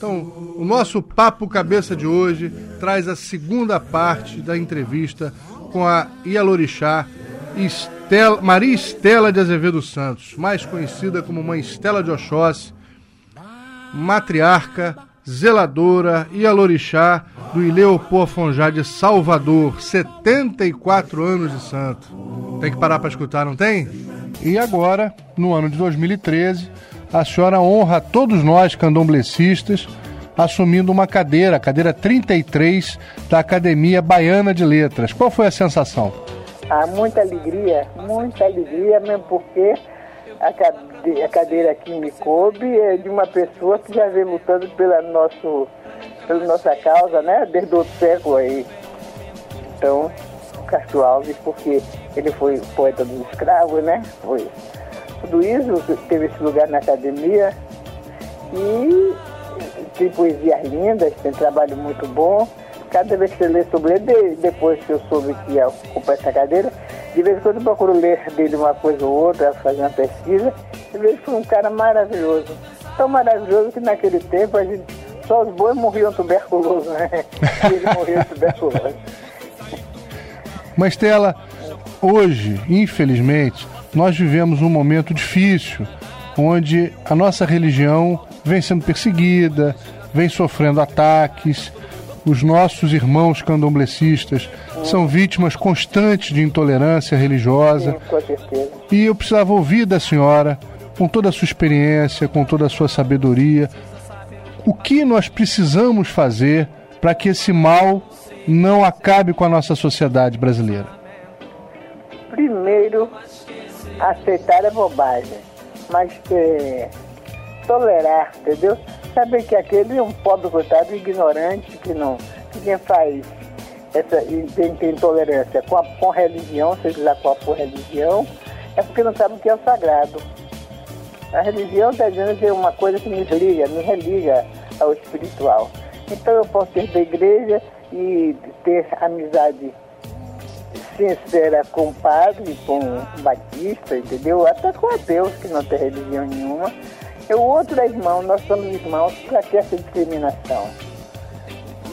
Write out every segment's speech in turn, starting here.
Então, o nosso Papo Cabeça de hoje traz a segunda parte da entrevista com a Ialorixá Estela, Maria Estela de Azevedo Santos, mais conhecida como Mãe Estela de Oxóssi, matriarca, zeladora e alorixá do Ileopô Afonjá de Salvador, 74 anos de santo. Tem que parar para escutar, não tem? E agora, no ano de 2013, a senhora honra todos nós candomblecistas assumindo uma cadeira, a cadeira 33 da Academia Baiana de Letras. Qual foi a sensação? Ah, muita alegria, muita alegria, mesmo porque a cadeira que me coube é de uma pessoa que já vem lutando pela, nosso, pela nossa causa, né? Desde o século aí. Então, Castro Alves, porque ele foi poeta dos escravos, né? Foi isso, teve esse lugar na academia e tem poesias lindas, tem trabalho muito bom. Cada vez que você lê sobre ele, depois que eu soube que ia ocupar essa cadeira, de vez em quando eu procuro ler dele uma coisa ou outra, fazer uma pesquisa, e vejo que foi um cara maravilhoso. Tão maravilhoso que naquele tempo a gente, só os bons morriam tuberculoso, né? Ele morreu tuberculoso. Mas Stella, hoje, infelizmente, nós vivemos um momento difícil, onde a nossa religião vem sendo perseguida, vem sofrendo ataques, os nossos irmãos candomblecistas são vítimas constantes de intolerância religiosa. E eu precisava ouvir da senhora, com toda a sua experiência, com toda a sua sabedoria, o que nós precisamos fazer para que esse mal não acabe com a nossa sociedade brasileira? Primeiro, aceitar é bobagem, mas é, tolerar, entendeu? Saber que aquele é um pobre coitado ignorante que não que quem faz essa tem, tem intolerância com a com religião, seja lá qual for religião, é porque não sabe o que é o sagrado. A religião está dizendo que é uma coisa que nos liga, nos religa ao espiritual. Então eu posso ser da igreja e ter amizade sincera com o padre, com o batista, entendeu? Até com ateus que não tem religião nenhuma. E o outro é irmão, nós somos irmãos, para que essa discriminação?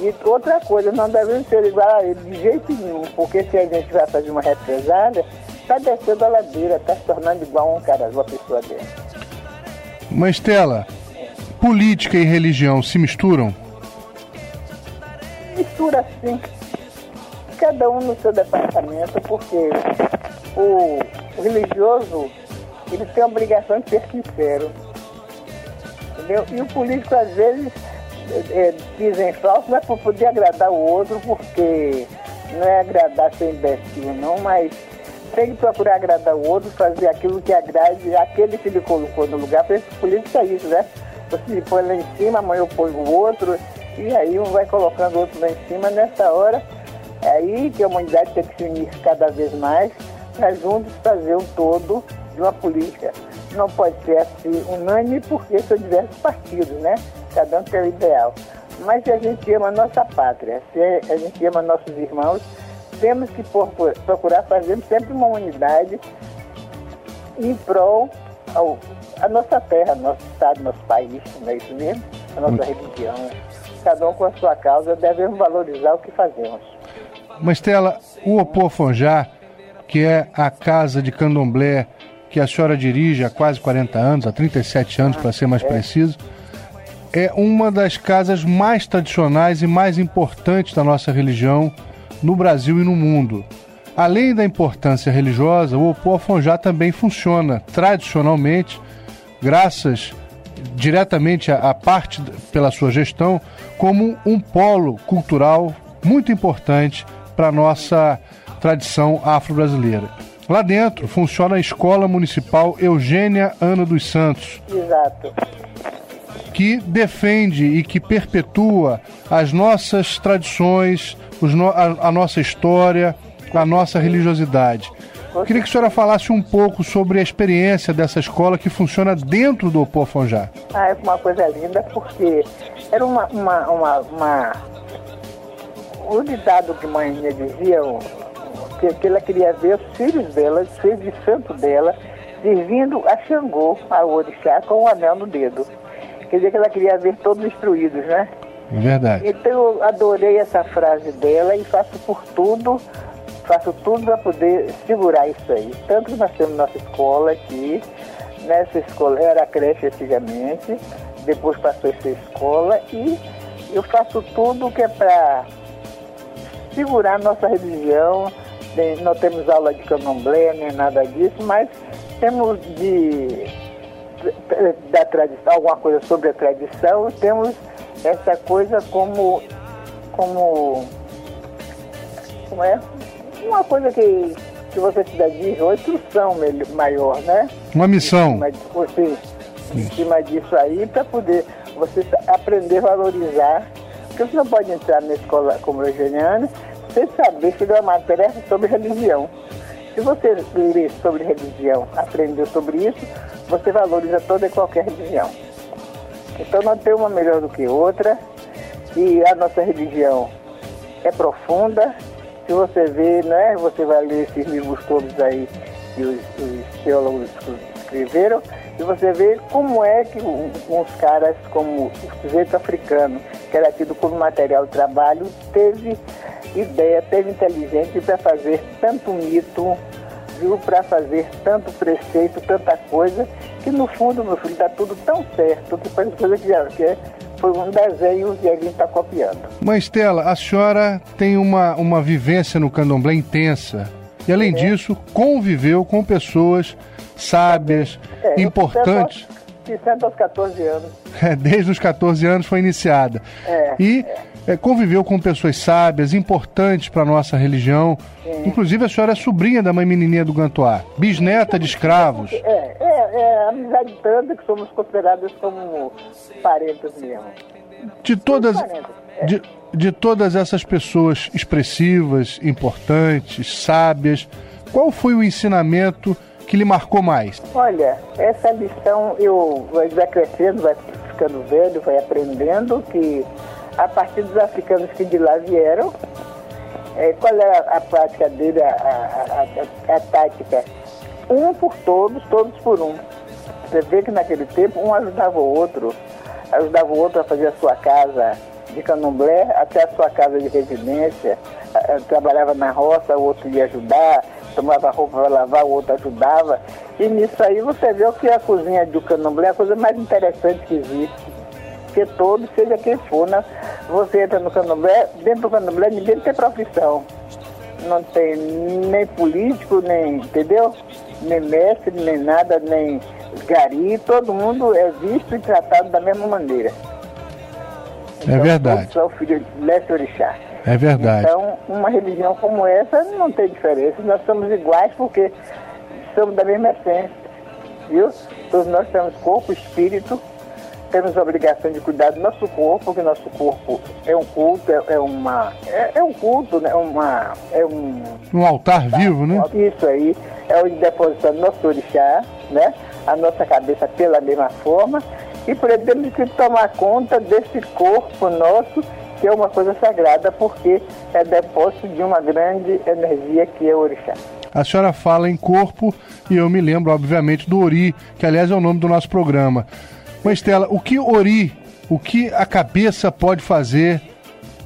E outra coisa, não devemos ser igual a ele de jeito nenhum, porque se a gente vai fazer uma represália, está descendo a ladeira, está se tornando igual a um cara, uma pessoa dele. Mas, Stella, política e religião se misturam? Mistura sim cada um no seu departamento, porque o, religioso ele tem a obrigação de ser sincero. Entendeu? E o político às vezes é, dizem falso, não é para poder agradar o outro, porque não é agradar ser imbecil não, mas tem que procurar agradar o outro, fazer aquilo que agrade aquele que ele colocou no lugar, esse político é isso, né? Você põe lá em cima, amanhã eu ponho o outro, e aí um vai colocando o outro lá em cima, nessa hora é aí que a humanidade tem que se unir cada vez mais para juntos fazer um todo de uma política. Não pode ser assim unânime porque são diversos partidos, né? Cada um tem o ideal. Mas se a gente ama a nossa pátria, se a gente ama nossos irmãos, temos que procurar fazer sempre uma unidade em prol ao, a nossa terra, nosso estado, nosso país, não é isso mesmo? A nossa religião. Cada um com a sua causa, devemos valorizar o que fazemos. Mas, Stella, o Opofonjá, que é a casa de candomblé que a senhora dirige há quase 40 anos, há 37 anos para ser mais preciso, é uma das casas mais tradicionais e mais importantes da nossa religião no Brasil e no mundo. Além da importância religiosa, o Opofonjá também funciona tradicionalmente, graças diretamente à parte pela sua gestão, como um polo cultural muito importante para a nossa tradição afro-brasileira. Lá dentro funciona a Escola Municipal Eugênia Ana dos Santos. Exato. Que defende e que perpetua as nossas tradições, no, a, a, nossa história, a nossa religiosidade. Queria que a senhora falasse um pouco sobre a experiência dessa escola que funciona dentro do Opofonjá. Ah, é uma coisa linda porque era uma, uma, uma, uma o ditado que mãe minha dizia, que, que ela queria ver os filhos dela, os filhos de santo dela, servindo a Xangô, a orixá, com o um anel no dedo. quer dizer que ela queria ver todos instruídos, né? Verdade. Então eu adorei essa frase dela e faço por tudo, faço tudo para poder segurar isso aí. Tanto que nós temos nossa escola aqui, nessa escola era a creche antigamente, depois passou a ser escola e eu faço tudo que é para segurar nossa religião. Não temos aula de candomblé, nem nada disso, mas temos de da tradição, alguma coisa sobre a tradição, temos essa coisa como como como é uma coisa que que você se dedica, uma instrução maior, né? Uma missão. Você, em cima disso aí, para poder você aprender a valorizar. Porque você não pode entrar na escola como eugeniana sem saber se uma matéria sobre religião. Se você lê sobre religião, aprendeu sobre isso, você valoriza toda e qualquer religião. Então não tem uma melhor do que outra. E a nossa religião é profunda. Se você vê, né, você vai ler esses livros todos aí que os, os teólogos escreveram, e você vê como é que uns caras como o sujeito africano, que era tido como material de trabalho, teve ideia, teve inteligência para fazer tanto mito, viu, para fazer tanto preceito, tanta coisa, que no fundo, meu filho, está tudo tão certo que faz coisa que, que é, foi um desenho e a gente está copiando. Mas, Stella, a senhora tem uma, uma vivência no candomblé intensa. E, além é. disso, conviveu com pessoas sábias, é, importantes. Aos 14 anos. É, desde os 14 anos foi iniciada. É, e é. conviveu com pessoas sábias, importantes para a nossa religião. Inclusive, a senhora é sobrinha da mãe menininha do Gantoá, bisneta de escravos. É, é, é amizade tanta que somos considerados como parentes mesmo. De todas, de, de todas essas pessoas expressivas, importantes, sábias, qual foi o ensinamento que lhe marcou mais? Olha, essa lição eu vai crescendo, vai ficando velho, vai aprendendo que a partir dos africanos que de lá vieram, é, qual é a, a prática dele, a, a, a, a, tática? Um por todos, todos por um. Você vê que naquele tempo um ajudava o outro, ajudava o outro a fazer a sua casa de candomblé até a sua casa de residência, trabalhava na roça, o outro ia ajudar, tomava roupa para lavar, o outro ajudava. E nisso aí você vê o que é a cozinha do é a coisa mais interessante que existe. Porque todo, seja quem for, né? você entra no candomblé, dentro do candomblé ninguém tem profissão. Não tem nem político, nem, entendeu? Nem mestre, nem nada, nem gari, todo mundo é visto e tratado da mesma maneira. É então, verdade. São filhos de Orixá. É verdade. Então, uma religião como essa não tem diferença. Nós somos iguais porque somos da mesma essência, viu? Todos nós temos corpo, espírito, temos a obrigação de cuidar do nosso corpo, porque nosso corpo é um culto, é, é uma. É, é, um culto, né? Uma, é um. Um altar tá, vivo, né? Isso aí. É onde depositamos nosso orixá, né? A nossa cabeça pela mesma forma. E podemos que tomar conta desse corpo nosso que é uma coisa sagrada, porque é depósito de uma grande energia que é o orixá. A senhora fala em corpo e eu me lembro, obviamente, do Ori, que aliás é o nome do nosso programa. Mas, Estela, o que Ori, o que a cabeça pode fazer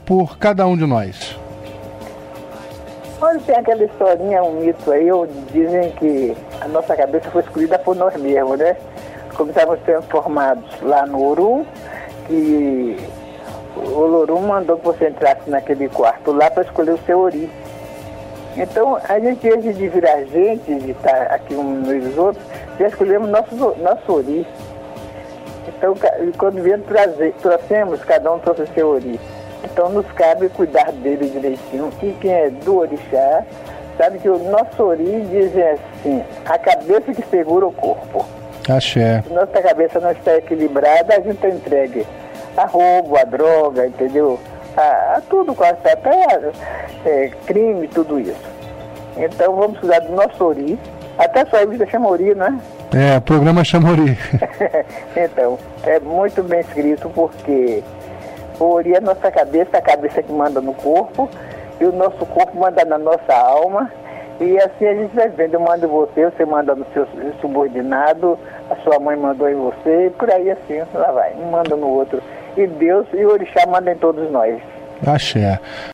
por cada um de nós? Olha, tem aquela historinha, um mito aí, dizem que a nossa cabeça foi escolhida por nós mesmos, né? Como estávamos sendo formados lá no Orum, que o Lorum mandou que você entrasse naquele quarto lá para escolher o seu ori. Então, a gente, antes de virar gente, de estar aqui uns nos outros, já escolhemos nosso, nosso ori. Então, quando viemos trazer, trouxemos, cada um trouxe seu ori. Então, nos cabe cuidar dele direitinho. E quem é do orixá, sabe que o nosso ori dizem assim, a cabeça que segura o corpo. Axé. Se nossa cabeça não está equilibrada, a gente está entregue a roubo, a droga, entendeu? A, a tudo quase, até é, crime, tudo isso. Então vamos cuidar do nosso Ori. Até a sua revista chama Ori, não é? É, o programa chama Ori. então, é muito bem escrito porque o Ori é a nossa cabeça, a cabeça que manda no corpo, e o nosso corpo manda na nossa alma, E assim a gente vai vendo, eu mando você, você manda no seu subordinado, a sua mãe mandou em você, e por aí assim, lá vai, um manda no outro. E Deus e o Orixá mandam em todos nós. Axé.